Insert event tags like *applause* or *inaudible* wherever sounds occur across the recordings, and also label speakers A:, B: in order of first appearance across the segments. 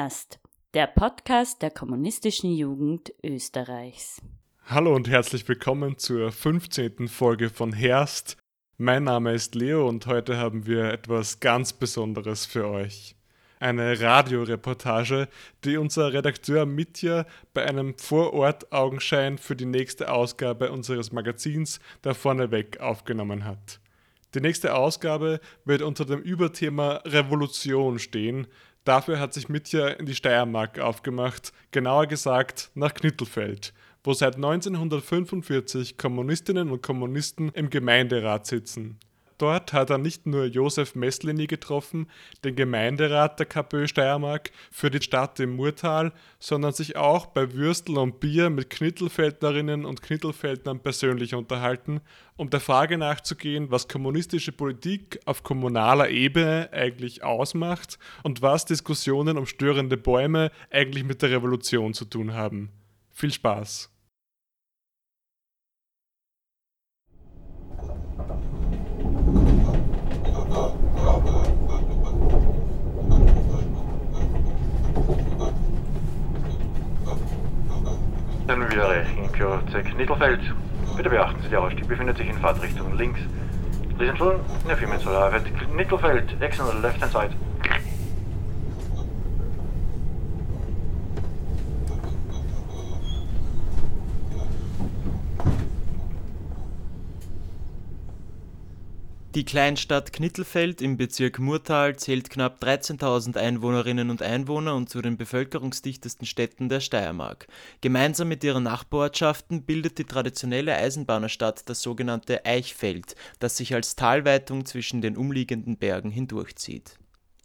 A: Herst, der Podcast der kommunistischen Jugend Österreichs.
B: Hallo und herzlich willkommen zur 15. Folge von Herst. Mein Name ist Leo und heute haben wir etwas ganz Besonderes für euch. Eine Radioreportage, die unser Redakteur Mitya bei einem Vorort-Augenschein für die nächste Ausgabe unseres Magazins da vorneweg aufgenommen hat. Die nächste Ausgabe wird unter dem Überthema Revolution stehen, Dafür hat sich Mitja in die Steiermark aufgemacht, genauer gesagt nach Knittelfeld, wo seit 1945 Kommunistinnen und Kommunisten im Gemeinderat sitzen. Dort hat er nicht nur Josef Messlini getroffen, den Gemeinderat der KPÖ Steiermark für die Stadt im Murtal, sondern sich auch bei Würstel und Bier mit Knittelfeldnerinnen und Knittelfeldnern persönlich unterhalten, um der Frage nachzugehen, was kommunistische Politik auf kommunaler Ebene eigentlich ausmacht und was Diskussionen um störende Bäume eigentlich mit der Revolution zu tun haben. Viel Spaß!
C: Dann wieder erreichen Kürze Knittelfeld. Bitte beachten Sie, der Ausstieg befindet sich in Fahrtrichtung links. Solar at Knittelfeld, exit on the left hand side.
D: Die Kleinstadt Knittelfeld im Bezirk Murtal zählt knapp 13.000 Einwohnerinnen und Einwohner und zu den bevölkerungsdichtesten Städten der Steiermark. Gemeinsam mit ihren Nachbarortschaften bildet die traditionelle Eisenbahnerstadt das sogenannte Eichfeld, das sich als Talweitung zwischen den umliegenden Bergen hindurchzieht.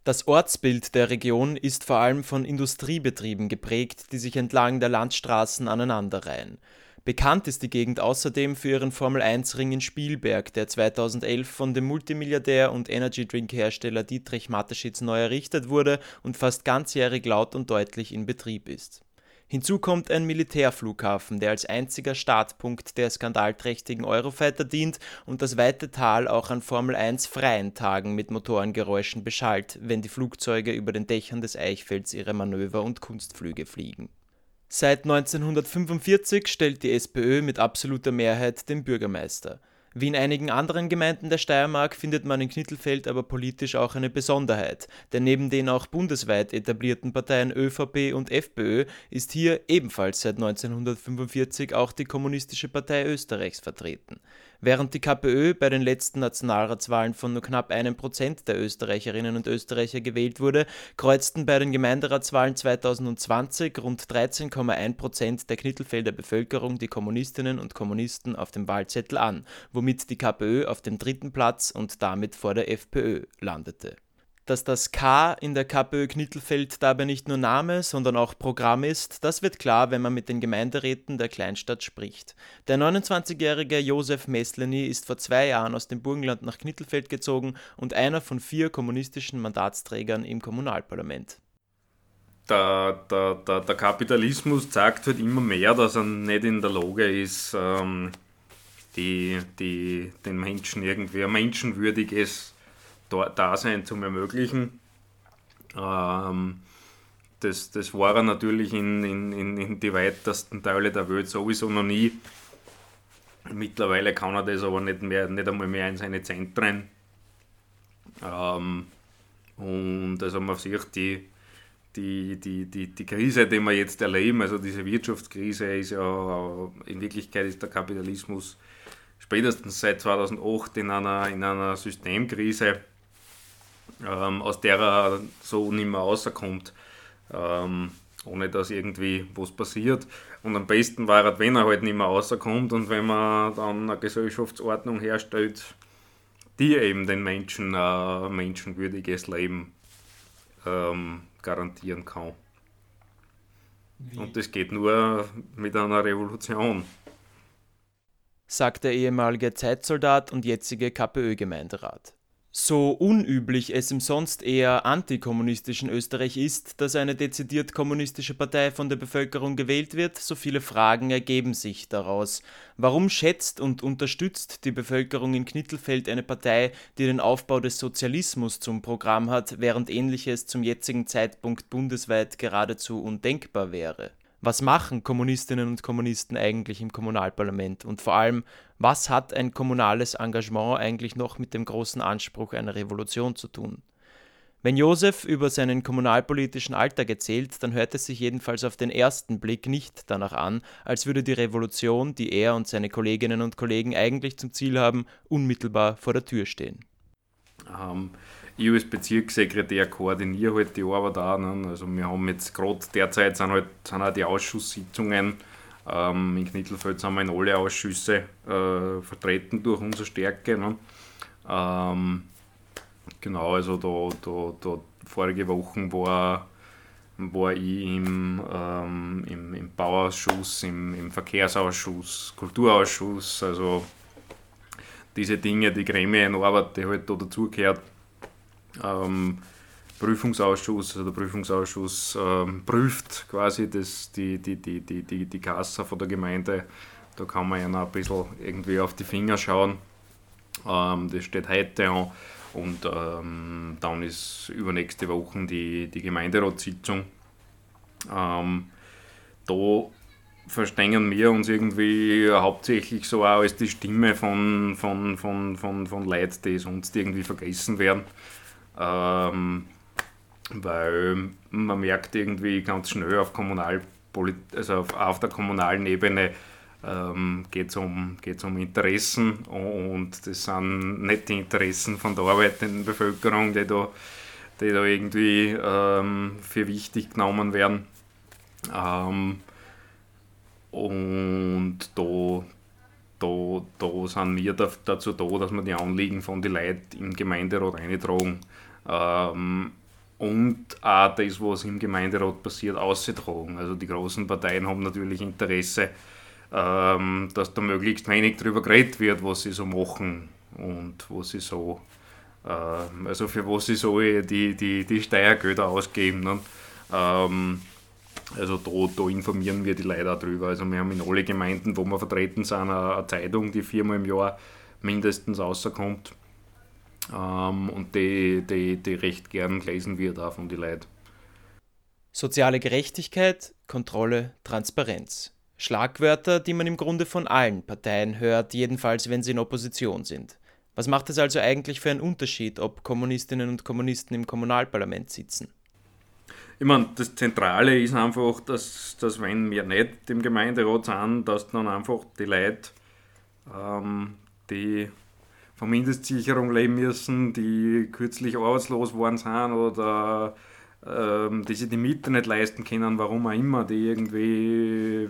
D: Das Ortsbild der Region ist vor allem von Industriebetrieben geprägt, die sich entlang der Landstraßen aneinanderreihen Bekannt ist die Gegend außerdem für ihren Formel-1-Ring in Spielberg, der 2011 von dem Multimilliardär und Energy-Drink-Hersteller Dietrich Mateschitz neu errichtet wurde und fast ganzjährig laut und deutlich in Betrieb ist. Hinzu kommt ein Militärflughafen, der als einziger Startpunkt der skandalträchtigen Eurofighter dient und das weite Tal auch an Formel-1-freien Tagen mit Motorengeräuschen beschallt, wenn die Flugzeuge über den Dächern des Eichfelds ihre Manöver und Kunstflüge fliegen Seit 1945 stellt die SPÖ mit absoluter Mehrheit den Bürgermeister. Wie in einigen anderen Gemeinden der Steiermark findet man in Knittelfeld aber politisch auch eine Besonderheit, denn neben den auch bundesweit etablierten Parteien ÖVP und FPÖ ist hier ebenfalls seit 1945 auch die Kommunistische Partei Österreichs vertreten. Während die KPÖ bei den letzten Nationalratswahlen von nur knapp einem Prozent der Österreicherinnen und Österreicher gewählt wurde, kreuzten bei den Gemeinderatswahlen 2020 rund 13,1 Prozent der Knittelfelder Bevölkerung die Kommunistinnen und Kommunisten auf dem Wahlzettel an, womit die KPÖ auf dem dritten Platz und damit vor der FPÖ landete dass das K in der KPÖ Knittelfeld dabei nicht nur Name, sondern auch Programm ist, das wird klar, wenn man mit den Gemeinderäten der Kleinstadt spricht. Der 29-jährige Josef Messleny ist vor zwei Jahren aus dem Burgenland nach Knittelfeld gezogen und einer von vier kommunistischen Mandatsträgern im Kommunalparlament.
E: Der, der, der, der Kapitalismus zeigt halt immer mehr, dass er nicht in der Lage ist, ähm, die, die, den Menschen irgendwie ein menschenwürdiges Dasein zu ermöglichen. Ähm, das, das war er natürlich in, in, in die weitesten Teile der Welt sowieso noch nie. Mittlerweile kann er das aber nicht, mehr, nicht einmal mehr in seine Zentren. Ähm, und also man sieht die, die, die, die, die Krise, die wir jetzt erleben, also diese Wirtschaftskrise, ist ja in Wirklichkeit ist der Kapitalismus spätestens seit 2008 in einer, in einer Systemkrise ähm, aus der er so nicht mehr rauskommt, ähm, ohne dass irgendwie was passiert. Und am besten war es, wenn er halt nicht mehr rauskommt und wenn man dann eine Gesellschaftsordnung herstellt, die eben den Menschen ein menschenwürdiges Leben ähm, garantieren kann. Wie? Und das geht nur mit einer Revolution.
D: Sagt der ehemalige Zeitsoldat und jetzige KPÖ-Gemeinderat. So unüblich es im sonst eher antikommunistischen Österreich ist, dass eine dezidiert kommunistische Partei von der Bevölkerung gewählt wird, so viele Fragen ergeben sich daraus. Warum schätzt und unterstützt die Bevölkerung in Knittelfeld eine Partei, die den Aufbau des Sozialismus zum Programm hat, während ähnliches zum jetzigen Zeitpunkt bundesweit geradezu undenkbar wäre? Was machen Kommunistinnen und Kommunisten eigentlich im Kommunalparlament? Und vor allem, was hat ein kommunales Engagement eigentlich noch mit dem großen Anspruch einer Revolution zu tun? Wenn Josef über seinen kommunalpolitischen Alltag erzählt, dann hört es sich jedenfalls auf den ersten Blick nicht danach an, als würde die Revolution, die er und seine Kolleginnen und Kollegen eigentlich zum Ziel haben, unmittelbar vor der Tür stehen.
E: Ähm, ich als Bezirkssekretär koordiniere halt die Arbeit auch. Ne? Also wir haben jetzt gerade derzeit sind halt sind auch die Ausschusssitzungen. Ähm, in Knittelfeld sind wir in alle Ausschüsse äh, vertreten durch unsere Stärke. Ne? Ähm, genau, also da, da, da vorige Woche war, war ich im, ähm, im, im Bauausschuss, im, im Verkehrsausschuss, Kulturausschuss, also diese Dinge, die Gremienarbeit, die halt da dazugehört, ähm, Prüfungsausschuss, also der Prüfungsausschuss ähm, prüft quasi das, die, die, die, die, die, die Kasse von der Gemeinde. Da kann man ja noch ein bisschen irgendwie auf die Finger schauen. Ähm, das steht heute an. Und ähm, dann ist übernächste Woche die, die Gemeinderatssitzung. Ähm, da verstehen wir uns irgendwie hauptsächlich so auch als die Stimme von, von, von, von, von Leuten, die sonst irgendwie vergessen werden. Ähm, weil man merkt irgendwie ganz schnell auf Kommunalpolit also auf, auf der kommunalen Ebene ähm, geht es um, geht's um Interessen und das sind nicht die Interessen von der arbeitenden Bevölkerung, die da, die da irgendwie ähm, für wichtig genommen werden. Ähm, und da, da, da sind wir dazu da, dass wir die Anliegen von den Leuten im Gemeinderat eintragen. Ähm, und auch das, was im Gemeinderat passiert, auszutragen. Also die großen Parteien haben natürlich Interesse, ähm, dass da möglichst wenig darüber geredet wird, was sie so machen und was sie so, äh, also für was sie so die, die, die Steuergelder ausgeben. Ne? Ähm, also da, da, informieren wir die Leute auch drüber. Also wir haben in alle Gemeinden, wo wir vertreten sind, eine Zeitung, die viermal im Jahr mindestens rauskommt ähm, und die, die, die recht gern gelesen wird auch von den Leuten.
D: Soziale Gerechtigkeit, Kontrolle, Transparenz. Schlagwörter, die man im Grunde von allen Parteien hört, jedenfalls wenn sie in Opposition sind. Was macht es also eigentlich für einen Unterschied, ob Kommunistinnen und Kommunisten im Kommunalparlament sitzen?
E: Ich meine, das Zentrale ist einfach, dass, dass wenn wir nicht im Gemeinderat sind, dass dann einfach die Leute, ähm, die von Mindestsicherung leben müssen, die kürzlich arbeitslos worden sind oder ähm, die sich die Miete nicht leisten können, warum auch immer, die irgendwie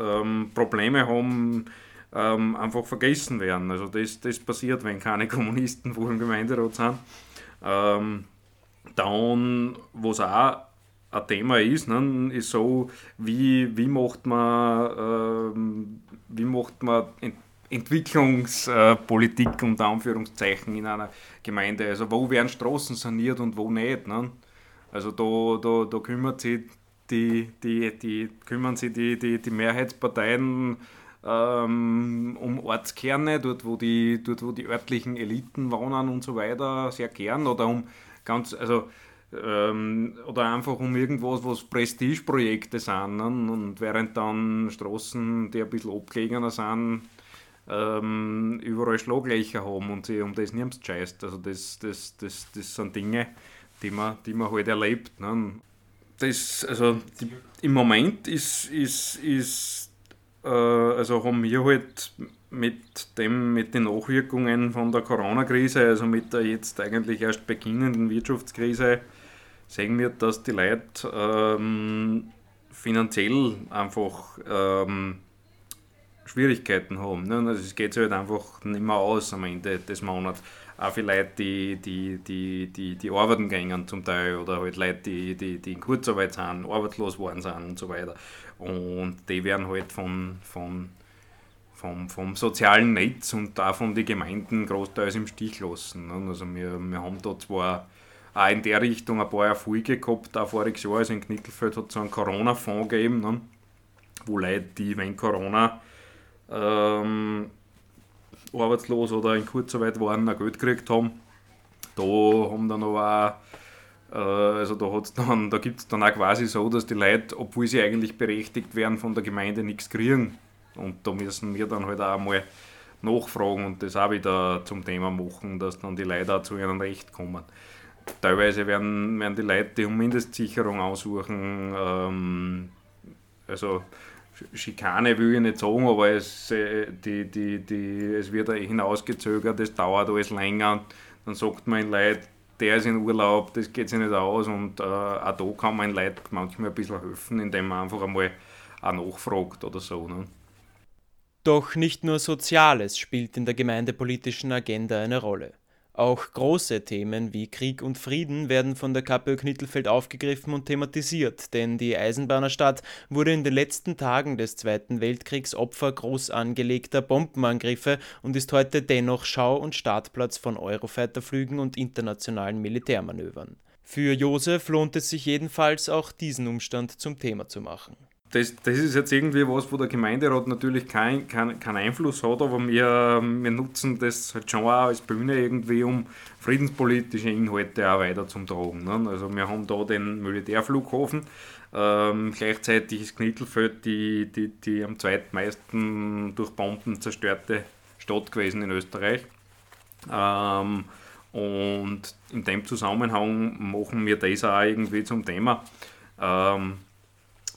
E: ähm, Probleme haben, ähm, einfach vergessen werden. Also das, das passiert, wenn keine *laughs* Kommunisten wo im Gemeinderat sind. Ähm, dann, was auch ein Thema ist, ne, ist so, wie, wie macht man, ähm, wie macht man Entwicklungspolitik unter Anführungszeichen in einer Gemeinde. Also wo werden Straßen saniert und wo nicht. Ne? Also da, da, da kümmert sich die, die, die, kümmern sich die, die, die Mehrheitsparteien ähm, um Ortskerne, dort wo, die, dort wo die örtlichen Eliten wohnen und so weiter, sehr gern. Oder um ganz, also ähm, oder einfach um irgendwas, was Prestigeprojekte sind. Ne? Und während dann Straßen, die ein bisschen abgelegener sind, ähm, überall Schlaglöcher haben und sie um das nichts scheißt. Also das, das, das, das sind Dinge, die man, die man halt erlebt. Ne? Das, also die, im Moment ist, ist, ist äh, also haben wir halt mit dem, mit den Nachwirkungen von der Corona-Krise, also mit der jetzt eigentlich erst beginnenden Wirtschaftskrise, sehen wir, dass die Leute ähm, finanziell einfach ähm, Schwierigkeiten haben. Ne? Also es geht sich halt einfach nicht mehr aus am Ende des Monats. Auch für Leute, die, die, die, die, die arbeiten gehen zum Teil oder halt Leute, die, die, die in Kurzarbeit sind, arbeitslos worden sind und so weiter. Und die werden halt von, von, vom, vom sozialen Netz und auch von den Gemeinden großteils im Stich lassen. Ne? Also wir, wir haben da zwar auch in der Richtung ein paar Erfolge gehabt, auch voriges Jahr, also in Knickelfeld hat es so einen Corona-Fonds gegeben, ne? wo Leute, die wenn Corona ähm, arbeitslos oder in Kurzarbeit waren, ein Geld gekriegt haben. Da haben dann aber auch, äh, also da, da gibt es dann auch quasi so, dass die Leute, obwohl sie eigentlich berechtigt wären, von der Gemeinde nichts kriegen. Und da müssen wir dann halt auch mal nachfragen und das auch wieder zum Thema machen, dass dann die Leute auch zu ihrem Recht kommen. Teilweise werden, werden die Leute die um Mindestsicherung aussuchen, ähm, also Schikane will ich nicht sagen, aber es, äh, die, die, die, es wird hinausgezögert, es dauert alles länger. Dann sagt man Leuten, der ist in Urlaub, das geht sich nicht aus und äh, auch da kann man Leuten manchmal ein bisschen helfen, indem man einfach einmal auch nachfragt oder so. Ne?
D: Doch nicht nur Soziales spielt in der gemeindepolitischen Agenda eine Rolle. Auch große Themen wie Krieg und Frieden werden von der KPÖ Knittelfeld aufgegriffen und thematisiert, denn die Eisenbahnerstadt wurde in den letzten Tagen des Zweiten Weltkriegs Opfer groß angelegter Bombenangriffe und ist heute dennoch Schau- und Startplatz von Eurofighterflügen und internationalen Militärmanövern. Für Josef lohnt es sich jedenfalls auch diesen Umstand zum Thema zu machen
E: das, das ist jetzt irgendwie was, wo der Gemeinderat natürlich keinen kein, kein Einfluss hat, aber wir, wir nutzen das halt schon auch als Bühne irgendwie, um friedenspolitische Inhalte auch weiter zu tragen. Ne? Also wir haben da den Militärflughafen, ähm, gleichzeitig ist Knittelfeld die, die, die am zweitmeisten durch Bomben zerstörte Stadt gewesen in Österreich. Ähm, und in dem Zusammenhang machen wir das auch irgendwie zum Thema. Ähm,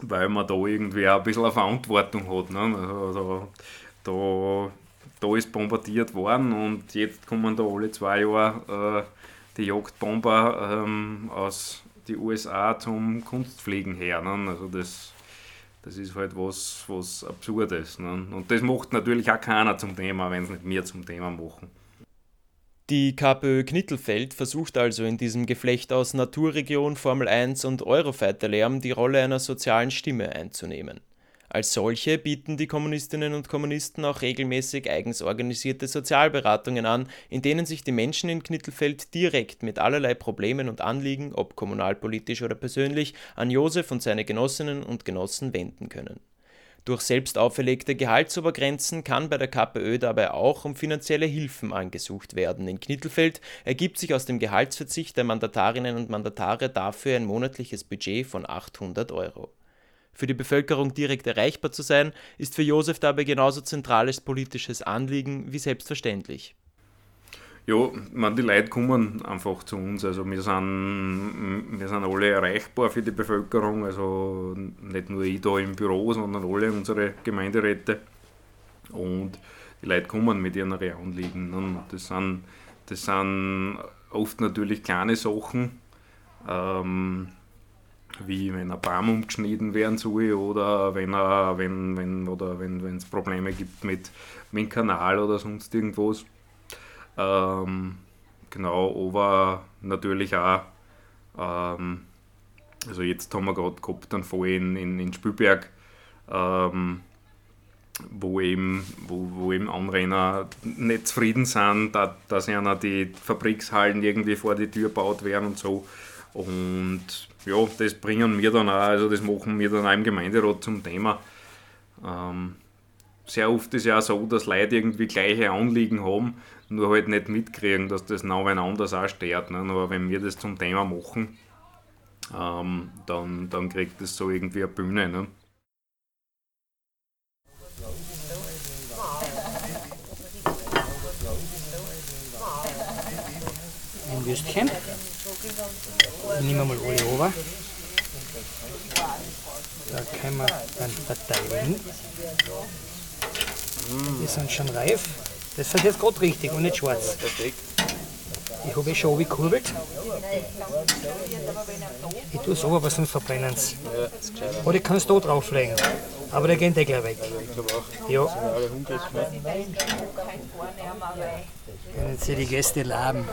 E: weil man da irgendwie auch ein bisschen eine Verantwortung hat. Ne? Also, da, da ist bombardiert worden und jetzt kommen da alle zwei Jahre äh, die Jagdbomber ähm, aus den USA zum Kunstfliegen her. Ne? Also das, das ist halt was, was Absurdes. Ne? Und das macht natürlich auch keiner zum Thema, wenn es nicht wir zum Thema machen.
D: Die KPÖ Knittelfeld versucht also in diesem Geflecht aus Naturregion, Formel 1 und Eurofighter-Lärm die Rolle einer sozialen Stimme einzunehmen. Als solche bieten die Kommunistinnen und Kommunisten auch regelmäßig eigens organisierte Sozialberatungen an, in denen sich die Menschen in Knittelfeld direkt mit allerlei Problemen und Anliegen, ob kommunalpolitisch oder persönlich, an Josef und seine Genossinnen und Genossen wenden können durch selbst auferlegte Gehaltsobergrenzen kann bei der KPÖ dabei auch um finanzielle Hilfen angesucht werden. In Knittelfeld ergibt sich aus dem Gehaltsverzicht der Mandatarinnen und Mandatare dafür ein monatliches Budget von 800 Euro. Für die Bevölkerung direkt erreichbar zu sein, ist für Josef dabei genauso zentrales politisches Anliegen wie selbstverständlich.
E: Ja, man, die Leute kommen einfach zu uns. Also wir sind, wir sind alle erreichbar für die Bevölkerung. Also nicht nur ich da im Büro, sondern alle unsere Gemeinderäte. Und die Leute kommen mit ihren Anliegen. Und das sind, das sind oft natürlich kleine Sachen, ähm, wie wenn ein Baum umgeschnitten werden soll oder wenn es wenn, wenn, wenn Probleme gibt mit, mit dem Kanal oder sonst irgendwas. Ähm, genau, aber natürlich auch, ähm, also jetzt haben wir gerade gehabt einen Fall in, in, Spielberg, ähm, wo eben, wo, wo eben Anrainer nicht zufrieden sind, da, dass ihnen die Fabrikshallen irgendwie vor die Tür gebaut werden und so. Und ja, das bringen wir dann auch, also das machen wir dann auch im Gemeinderat zum Thema. Ähm, sehr oft ist ja auch so, dass Leute irgendwie gleiche Anliegen haben nur halt nicht mitkriegen, dass das noch ein anders auch stört. Ne? Aber wenn wir das zum Thema machen, ähm, dann, dann kriegt das so irgendwie eine Bühne. Ne?
F: Ein Würstchen. Ich nehme mal alle over. Da können wir dann verteilen. Die sind schon reif. Das ist jetzt gerade richtig und nicht schwarz. Perfekt. Ich habe eh schon gekurbelt. Ich tue es aber, was sonst verbrennen sie. Oder ich kann es da drauflegen. Aber der geht eh gleich weg. Ja. Können Sie die Gäste laben.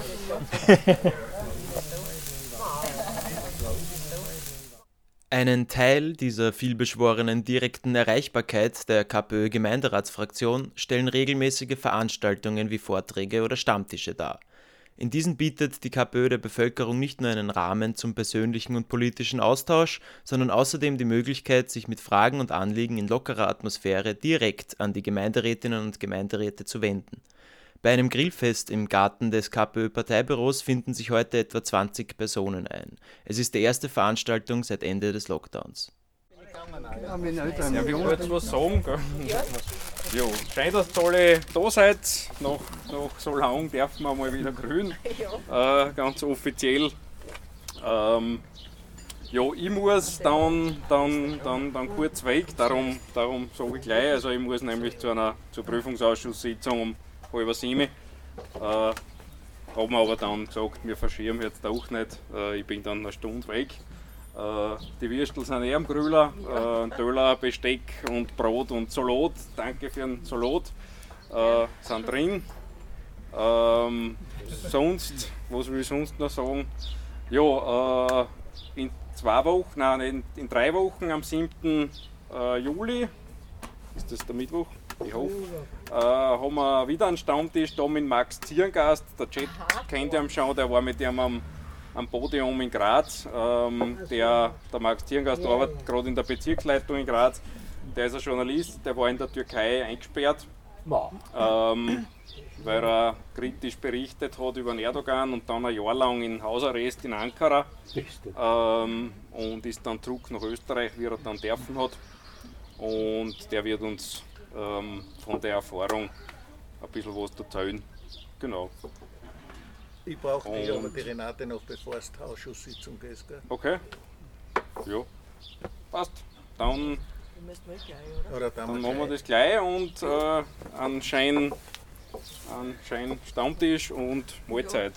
F: *laughs*
D: Einen Teil dieser vielbeschworenen direkten Erreichbarkeit der KPÖ-Gemeinderatsfraktion stellen regelmäßige Veranstaltungen wie Vorträge oder Stammtische dar. In diesen bietet die KPÖ der Bevölkerung nicht nur einen Rahmen zum persönlichen und politischen Austausch, sondern außerdem die Möglichkeit, sich mit Fragen und Anliegen in lockerer Atmosphäre direkt an die Gemeinderätinnen und Gemeinderäte zu wenden. Bei einem Grillfest im Garten des KPÖ-Parteibüros finden sich heute etwa 20 Personen ein. Es ist die erste Veranstaltung seit Ende des Lockdowns.
E: Ja, wir wollen jetzt was sagen. Gell? Ja, schön, dass ihr alle da seid. Nach, nach so lang dürfen wir mal wieder grün. Äh, ganz offiziell. Ähm, ja, ich muss dann, dann, dann, dann kurz weg, darum, darum sage ich gleich. Also ich muss nämlich zu einer zur Prüfungsausschusssitzung um halb sieben. Äh, haben aber dann gesagt, wir verschieben jetzt auch nicht. Äh, ich bin dann eine Stunde weg. Äh, die Würstel sind eh am Grüller. Äh, Döller, Besteck und Brot und Salat. Danke für den Salat. Äh, sind drin. Ähm, sonst, was will ich sonst noch sagen? Ja, äh, in zwei Wochen, nein, in, in drei Wochen am 7. Äh, Juli, ist das der Mittwoch? Ich hoffe, äh, haben wir wieder einen Stammtisch da mit Max Zierngast. Der Chat kennt ihn schon, der war mit ihm am, am Podium in Graz. Ähm, der, der Max Zierngast arbeitet gerade in der Bezirksleitung in Graz. Der ist ein Journalist, der war in der Türkei eingesperrt, ähm, weil er kritisch berichtet hat über Erdogan und dann ein Jahr lang in Hausarrest in Ankara ähm, und ist dann zurück nach Österreich, wie er dann dürfen hat. Und der wird uns ähm, von der Erfahrung ein bisschen was erzählen. Genau.
G: Ich brauche dich aber die Renate noch, bevor es zur Ausschusssitzung geht. Gell?
E: Okay? Ja. Passt. Dann,
G: Oder dann,
E: dann machen wir das gleich und äh, einen scheinen einen scheinen Stammtisch und Mahlzeit.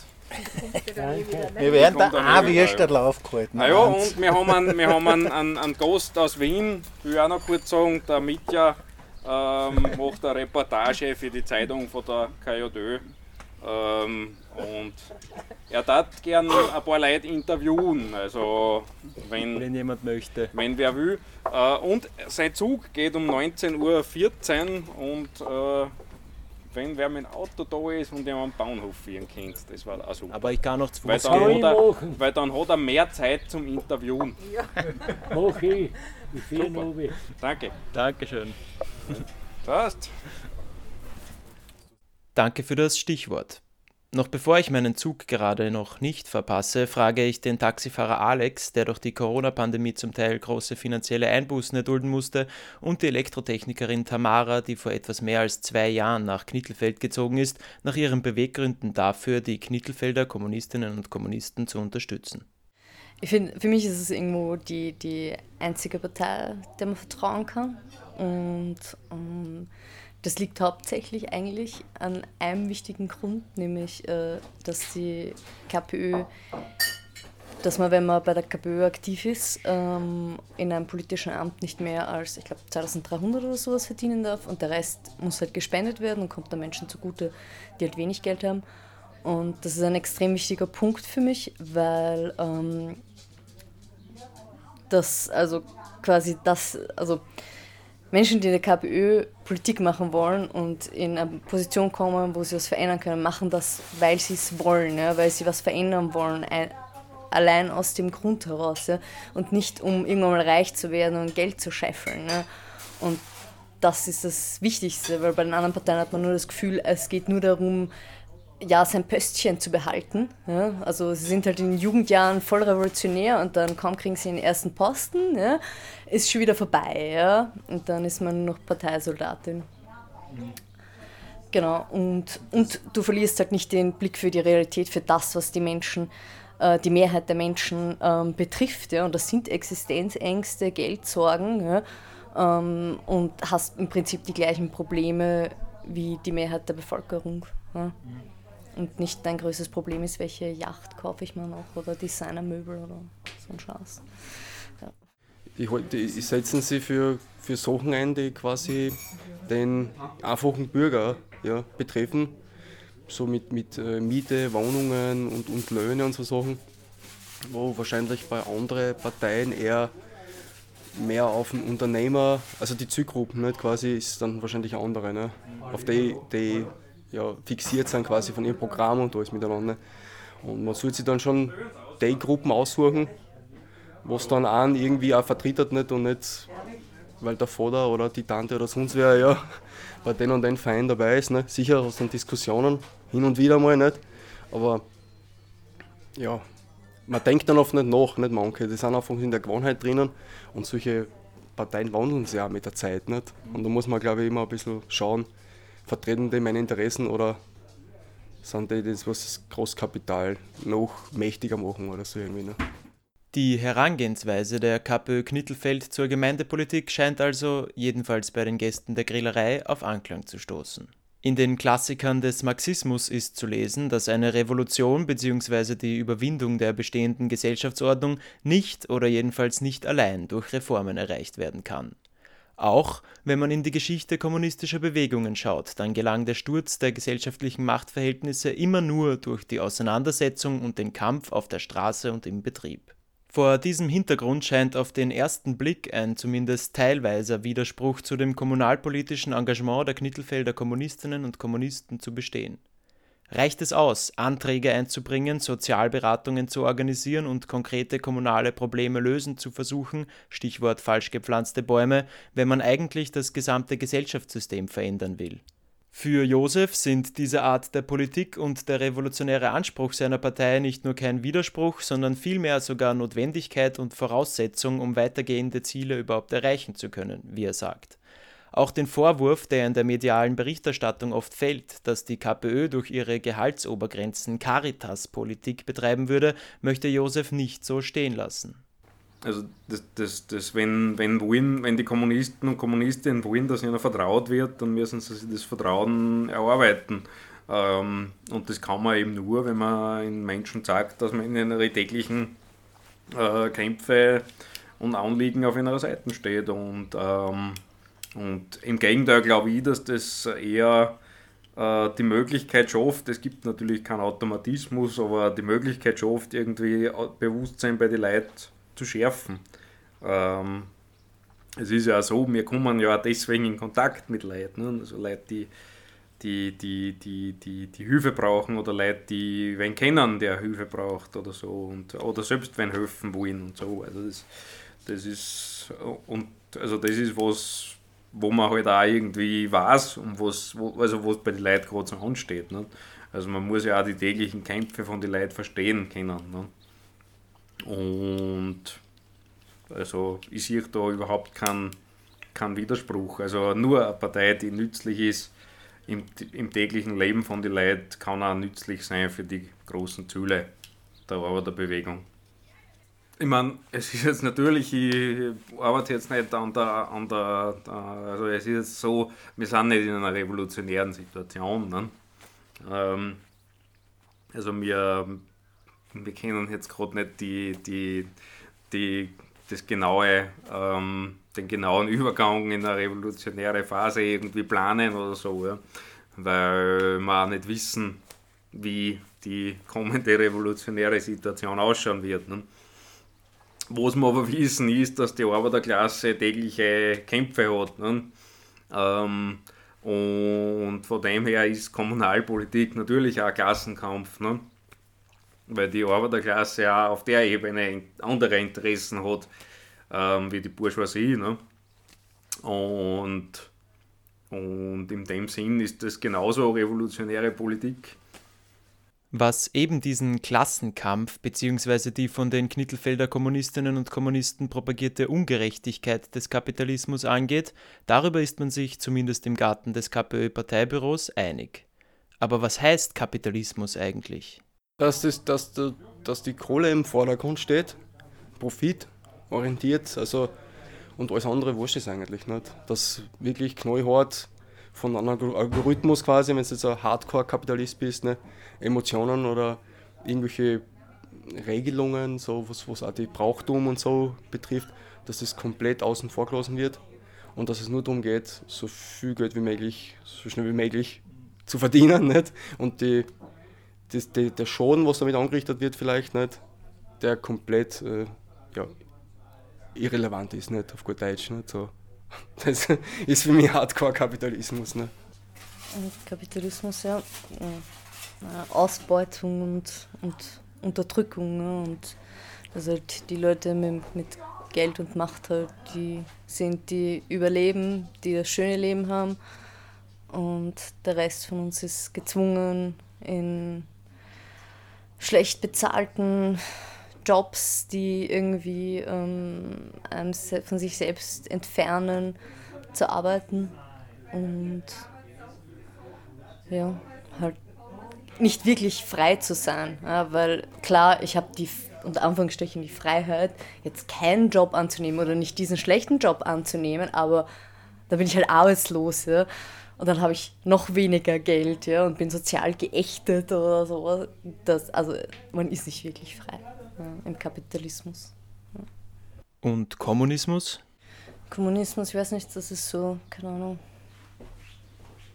G: Wir werden da
E: dann
G: auch
E: wieder,
G: Würstel aufgehalten.
E: Naja, und wir haben einen, wir haben einen, einen, einen Gast aus Wien, will ich auch noch kurz sagen, der Mitja ähm, macht eine Reportage für die Zeitung von der KJÖ. Ähm, und er darf gern ein paar Leute interviewen, also wenn,
D: Wenn jemand möchte.
E: wenn wer will. Äh, und sein Zug geht um 19.14 Uhr und äh, wenn wer mit dem Auto da ist und ihn am Bahnhof führen kennt, das war auch super.
D: Aber ich kann noch zu
E: Weil
D: Fuß
E: dann,
D: gehen.
E: hat er, weil dann hat er mehr Zeit zum Interviewen. *laughs*
H: Mach ich. Ich fahre.
E: Danke.
D: Dankeschön.
E: Passt.
D: Danke für das Stichwort. Noch bevor ich meinen Zug gerade noch nicht verpasse, frage ich den Taxifahrer Alex, der durch die Corona-Pandemie zum Teil große finanzielle Einbußen erdulden musste, und die Elektrotechnikerin Tamara, die vor etwas mehr als zwei Jahren nach Knittelfeld gezogen ist, nach ihren Beweggründen dafür, die Knittelfelder Kommunistinnen und Kommunisten zu unterstützen.
I: Ich finde, für mich ist es irgendwo die, die einzige Partei, der man vertrauen kann. Und ähm, das liegt hauptsächlich eigentlich an einem wichtigen Grund, nämlich, äh, dass die KPÖ, dass man, wenn man bei der KPÖ aktiv ist, ähm, in einem politischen Amt nicht mehr als, ich glaube, 2300 oder sowas verdienen darf und der Rest muss halt gespendet werden und kommt dann Menschen zugute, die halt wenig Geld haben. Und das ist ein extrem wichtiger Punkt für mich, weil ähm, das, also quasi das, also Menschen, die in der KPÖ Politik machen wollen und in eine Position kommen, wo sie was verändern können, machen das, weil sie es wollen, ja, weil sie was verändern wollen, ein, allein aus dem Grund heraus ja, und nicht um irgendwann mal reich zu werden und Geld zu scheffeln. Ja. Und das ist das Wichtigste, weil bei den anderen Parteien hat man nur das Gefühl, es geht nur darum, ja, sein Pöstchen zu behalten. Ja? Also sie sind halt in den Jugendjahren voll revolutionär und dann kaum kriegen sie den ersten Posten, ja? ist schon wieder vorbei. Ja? Und dann ist man noch Parteisoldatin. Genau, und, und du verlierst halt nicht den Blick für die Realität, für das, was die Menschen, äh, die Mehrheit der Menschen ähm, betrifft. Ja? Und das sind Existenzängste, Geldsorgen. Ja? Ähm, und hast im Prinzip die gleichen Probleme wie die Mehrheit der Bevölkerung. Ja? Und nicht dein größtes Problem ist, welche Yacht kaufe ich mir noch oder Designermöbel oder so ein Scheiß.
J: Die, hol- die setzen sich für, für Sachen ein, die quasi den einfachen Bürger ja, betreffen. So mit, mit äh, Miete, Wohnungen und, und Löhne und so Sachen. Wo wahrscheinlich bei anderen Parteien eher mehr auf den Unternehmer, also die Zielgruppen nicht quasi, ist dann wahrscheinlich andere, ne? auf die, die ja, fixiert sind quasi von ihrem Programm und alles miteinander. Und man sollte sich dann schon die Gruppen aussuchen, was dann einen irgendwie auch vertritt nicht und nicht, weil der Vater oder die Tante oder sonst wer ja bei den und den Verein dabei ist. Ne? Sicher du dann Diskussionen, hin und wieder mal nicht, aber ja, man denkt dann oft nicht nach, nicht manche. Die sind einfach in der Gewohnheit drinnen und solche Parteien wandeln sich auch mit der Zeit. Nicht? Und da muss man, glaube ich, immer ein bisschen schauen, vertreten die meine Interessen oder sind die das, was das Großkapital noch mächtiger machen oder so irgendwie. Ne?
D: Die Herangehensweise der KPÖ Knittelfeld zur Gemeindepolitik scheint also, jedenfalls bei den Gästen der Grillerei, auf Anklang zu stoßen. In den Klassikern des Marxismus ist zu lesen, dass eine Revolution bzw. die Überwindung der bestehenden Gesellschaftsordnung nicht oder jedenfalls nicht allein durch Reformen erreicht werden kann. Auch wenn man in die Geschichte kommunistischer Bewegungen schaut, dann gelang der Sturz der gesellschaftlichen Machtverhältnisse immer nur durch die Auseinandersetzung und den Kampf auf der Straße und im Betrieb. Vor diesem Hintergrund scheint auf den ersten Blick ein zumindest teilweiser Widerspruch zu dem kommunalpolitischen Engagement der Knittelfelder Kommunistinnen und Kommunisten zu bestehen. Reicht es aus, Anträge einzubringen, Sozialberatungen zu organisieren und konkrete kommunale Probleme lösen zu versuchen, Stichwort falsch gepflanzte Bäume, wenn man eigentlich das gesamte Gesellschaftssystem verändern will? Für Josef sind diese Art der Politik und der revolutionäre Anspruch seiner Partei nicht nur kein Widerspruch, sondern vielmehr sogar Notwendigkeit und Voraussetzung, um weitergehende Ziele überhaupt erreichen zu können, wie er sagt. Auch den Vorwurf, der in der medialen Berichterstattung oft fällt, dass die KPÖ durch ihre Gehaltsobergrenzen Caritas-Politik betreiben würde, möchte Josef nicht so stehen lassen.
E: Also das, das, das, wenn, wenn, wollen, wenn die Kommunisten und Kommunistinnen wollen, dass ihnen vertraut wird, dann müssen sie sich das Vertrauen erarbeiten. Ähm, und das kann man eben nur, wenn man den Menschen sagt, dass man in ihre täglichen äh, Kämpfe und Anliegen auf ihrer Seite steht. Und, ähm, und im Gegenteil glaube ich, dass das eher äh, die Möglichkeit schafft, es gibt natürlich keinen Automatismus, aber die Möglichkeit schafft, irgendwie Bewusstsein bei den Leuten zu schärfen. Ähm, es ist ja so, wir kommen ja deswegen in Kontakt mit Leuten, ne? also Leute, die, die, die, die, die, die Hilfe brauchen oder Leute, die wen kennen, der Hilfe braucht oder so und, oder selbst wenn helfen wollen und so. Also das, das ist und also das ist was, wo man halt auch irgendwie weiß und was, wo, also was bei den Leuten gerade so ansteht. Ne? Also man muss ja auch die täglichen Kämpfe von den Leuten verstehen können. Ne? Und also ich sehe da überhaupt keinen kein Widerspruch. Also nur eine Partei, die nützlich ist im, im täglichen Leben von den Leuten, kann auch nützlich sein für die großen Ziele der Arbeiterbewegung. Ich meine, es ist jetzt natürlich, ich arbeite jetzt nicht an der, an der, also es ist jetzt so, wir sind nicht in einer revolutionären Situation. Ne? Ähm, also wir, wir kennen jetzt gerade nicht die, die, die, das genaue, ähm, den genauen Übergang in eine revolutionäre Phase irgendwie planen oder so, ja. weil wir auch nicht wissen, wie die kommende revolutionäre Situation ausschauen wird. Ne? Was wir aber *laughs* wissen, ist, dass die Arbeiterklasse tägliche Kämpfe hat. Ne? Ähm, und von dem her ist Kommunalpolitik natürlich auch Klassenkampf. Ne? weil die Arbeiterklasse ja auf der Ebene andere Interessen hat ähm, wie die Bourgeoisie. Ne? Und, und in dem Sinn ist das genauso revolutionäre Politik.
D: Was eben diesen Klassenkampf bzw. die von den Knittelfelder Kommunistinnen und Kommunisten propagierte Ungerechtigkeit des Kapitalismus angeht, darüber ist man sich zumindest im Garten des KPÖ-Parteibüros einig. Aber was heißt Kapitalismus eigentlich?
J: dass, das, dass, dass die Kohle im Vordergrund steht, Profit orientiert, also und alles andere wurscht ist eigentlich nicht. Dass wirklich knallhart von einem Algorithmus quasi, wenn du jetzt ein Hardcore-Kapitalist bist, ne, Emotionen oder irgendwelche Regelungen, so was, was auch die Brauchtum und so betrifft, dass das komplett außen vor gelassen wird und dass es nur darum geht, so viel Geld wie möglich, so schnell wie möglich zu verdienen *laughs* nicht? und die das, die, der Schaden, was damit angerichtet wird, vielleicht nicht, der komplett äh, ja, irrelevant ist, nicht auf gut Deutsch. Nicht? So, *laughs* das ist für mich Hardcore-Kapitalismus. Ne?
I: Kapitalismus, ja. Ausbeutung und, und Unterdrückung. Ne? Und also halt die Leute mit, mit Geld und Macht halt, die sind, die überleben, die das schöne Leben haben. Und der Rest von uns ist gezwungen, in schlecht bezahlten Jobs, die irgendwie ähm, von sich selbst entfernen, zu arbeiten. Und ja, halt nicht wirklich frei zu sein. Ja, weil klar, ich habe die unter Anführungsstrichen die Freiheit, jetzt keinen Job anzunehmen oder nicht diesen schlechten Job anzunehmen, aber da bin ich halt arbeitslos, ja. Und dann habe ich noch weniger Geld, ja, und bin sozial geächtet oder so. Das, also man ist nicht wirklich frei ja, im Kapitalismus. Ja.
D: Und Kommunismus?
I: Kommunismus, ich weiß nicht, das ist so, keine Ahnung,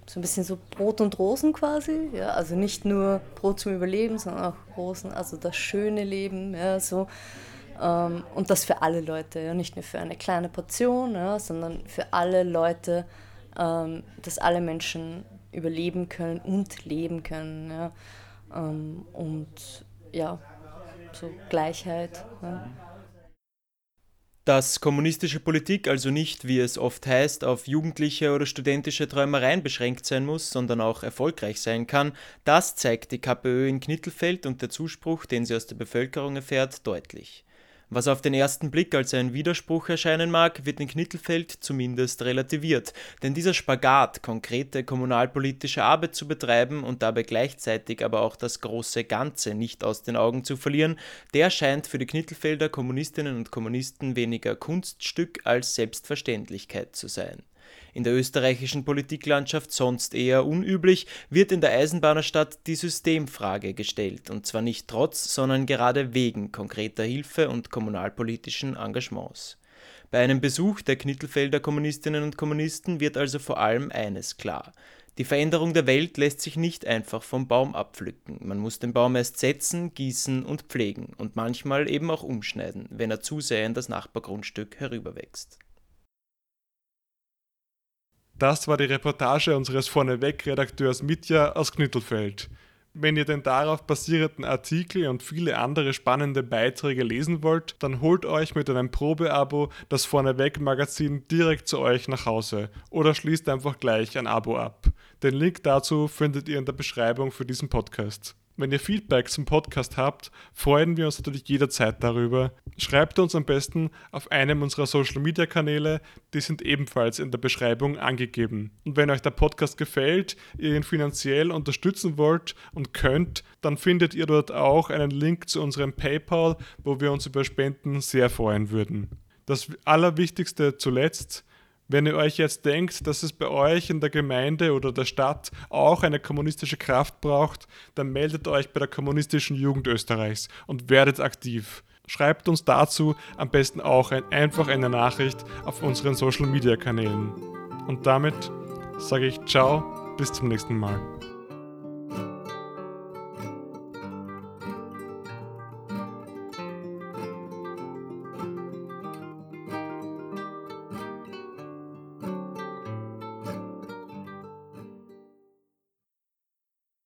I: so ein bisschen so Brot und Rosen quasi. Ja, also nicht nur Brot zum Überleben, sondern auch Rosen, also das schöne Leben, ja, so. Ähm, und das für alle Leute, ja, nicht nur für eine kleine Portion, ja, sondern für alle Leute, ähm, dass alle Menschen überleben können und leben können. Ja. Ähm, und ja, so Gleichheit. Ja
D: dass kommunistische Politik also nicht, wie es oft heißt, auf jugendliche oder studentische Träumereien beschränkt sein muss, sondern auch erfolgreich sein kann, das zeigt die KPÖ in Knittelfeld und der Zuspruch, den sie aus der Bevölkerung erfährt, deutlich. Was auf den ersten Blick als ein Widerspruch erscheinen mag, wird in Knittelfeld zumindest relativiert, denn dieser Spagat, konkrete kommunalpolitische Arbeit zu betreiben und dabei gleichzeitig aber auch das große Ganze nicht aus den Augen zu verlieren, der scheint für die Knittelfelder Kommunistinnen und Kommunisten weniger Kunststück als Selbstverständlichkeit zu sein in der österreichischen Politiklandschaft sonst eher unüblich, wird in der Eisenbahnerstadt die Systemfrage gestellt, und zwar nicht trotz, sondern gerade wegen konkreter Hilfe und kommunalpolitischen Engagements. Bei einem Besuch der Knittelfelder Kommunistinnen und Kommunisten wird also vor allem eines klar. Die Veränderung der Welt lässt sich nicht einfach vom Baum abpflücken. Man muss den Baum erst setzen, gießen und pflegen und manchmal eben auch umschneiden, wenn er zu sehr in das Nachbargrundstück herüberwächst.
B: Das war die Reportage unseres Vorneweg-Redakteurs Mitja aus Knittelfeld. Wenn ihr den darauf basierenden Artikel und viele andere spannende Beiträge lesen wollt, dann holt euch mit einem Probeabo das Vorneweg-Magazin direkt zu euch nach Hause oder schließt einfach gleich ein Abo ab. Den Link dazu findet ihr in der Beschreibung für diesen Podcast. Wenn ihr Feedback zum Podcast habt, freuen wir uns natürlich jederzeit darüber. Schreibt uns am besten auf einem unserer Social Media Kanäle, die sind ebenfalls in der Beschreibung angegeben. Und wenn euch der Podcast gefällt, ihr ihn finanziell unterstützen wollt und könnt, dann findet ihr dort auch einen Link zu unserem PayPal, wo wir uns über Spenden sehr freuen würden. Das Allerwichtigste zuletzt, wenn ihr euch jetzt denkt, dass es bei euch in der Gemeinde oder der Stadt auch eine kommunistische Kraft braucht, dann meldet euch bei der Kommunistischen Jugend Österreichs und werdet aktiv. Schreibt uns dazu am besten auch ein, einfach eine Nachricht auf unseren Social Media Kanälen. Und damit sage ich ciao, bis zum nächsten Mal.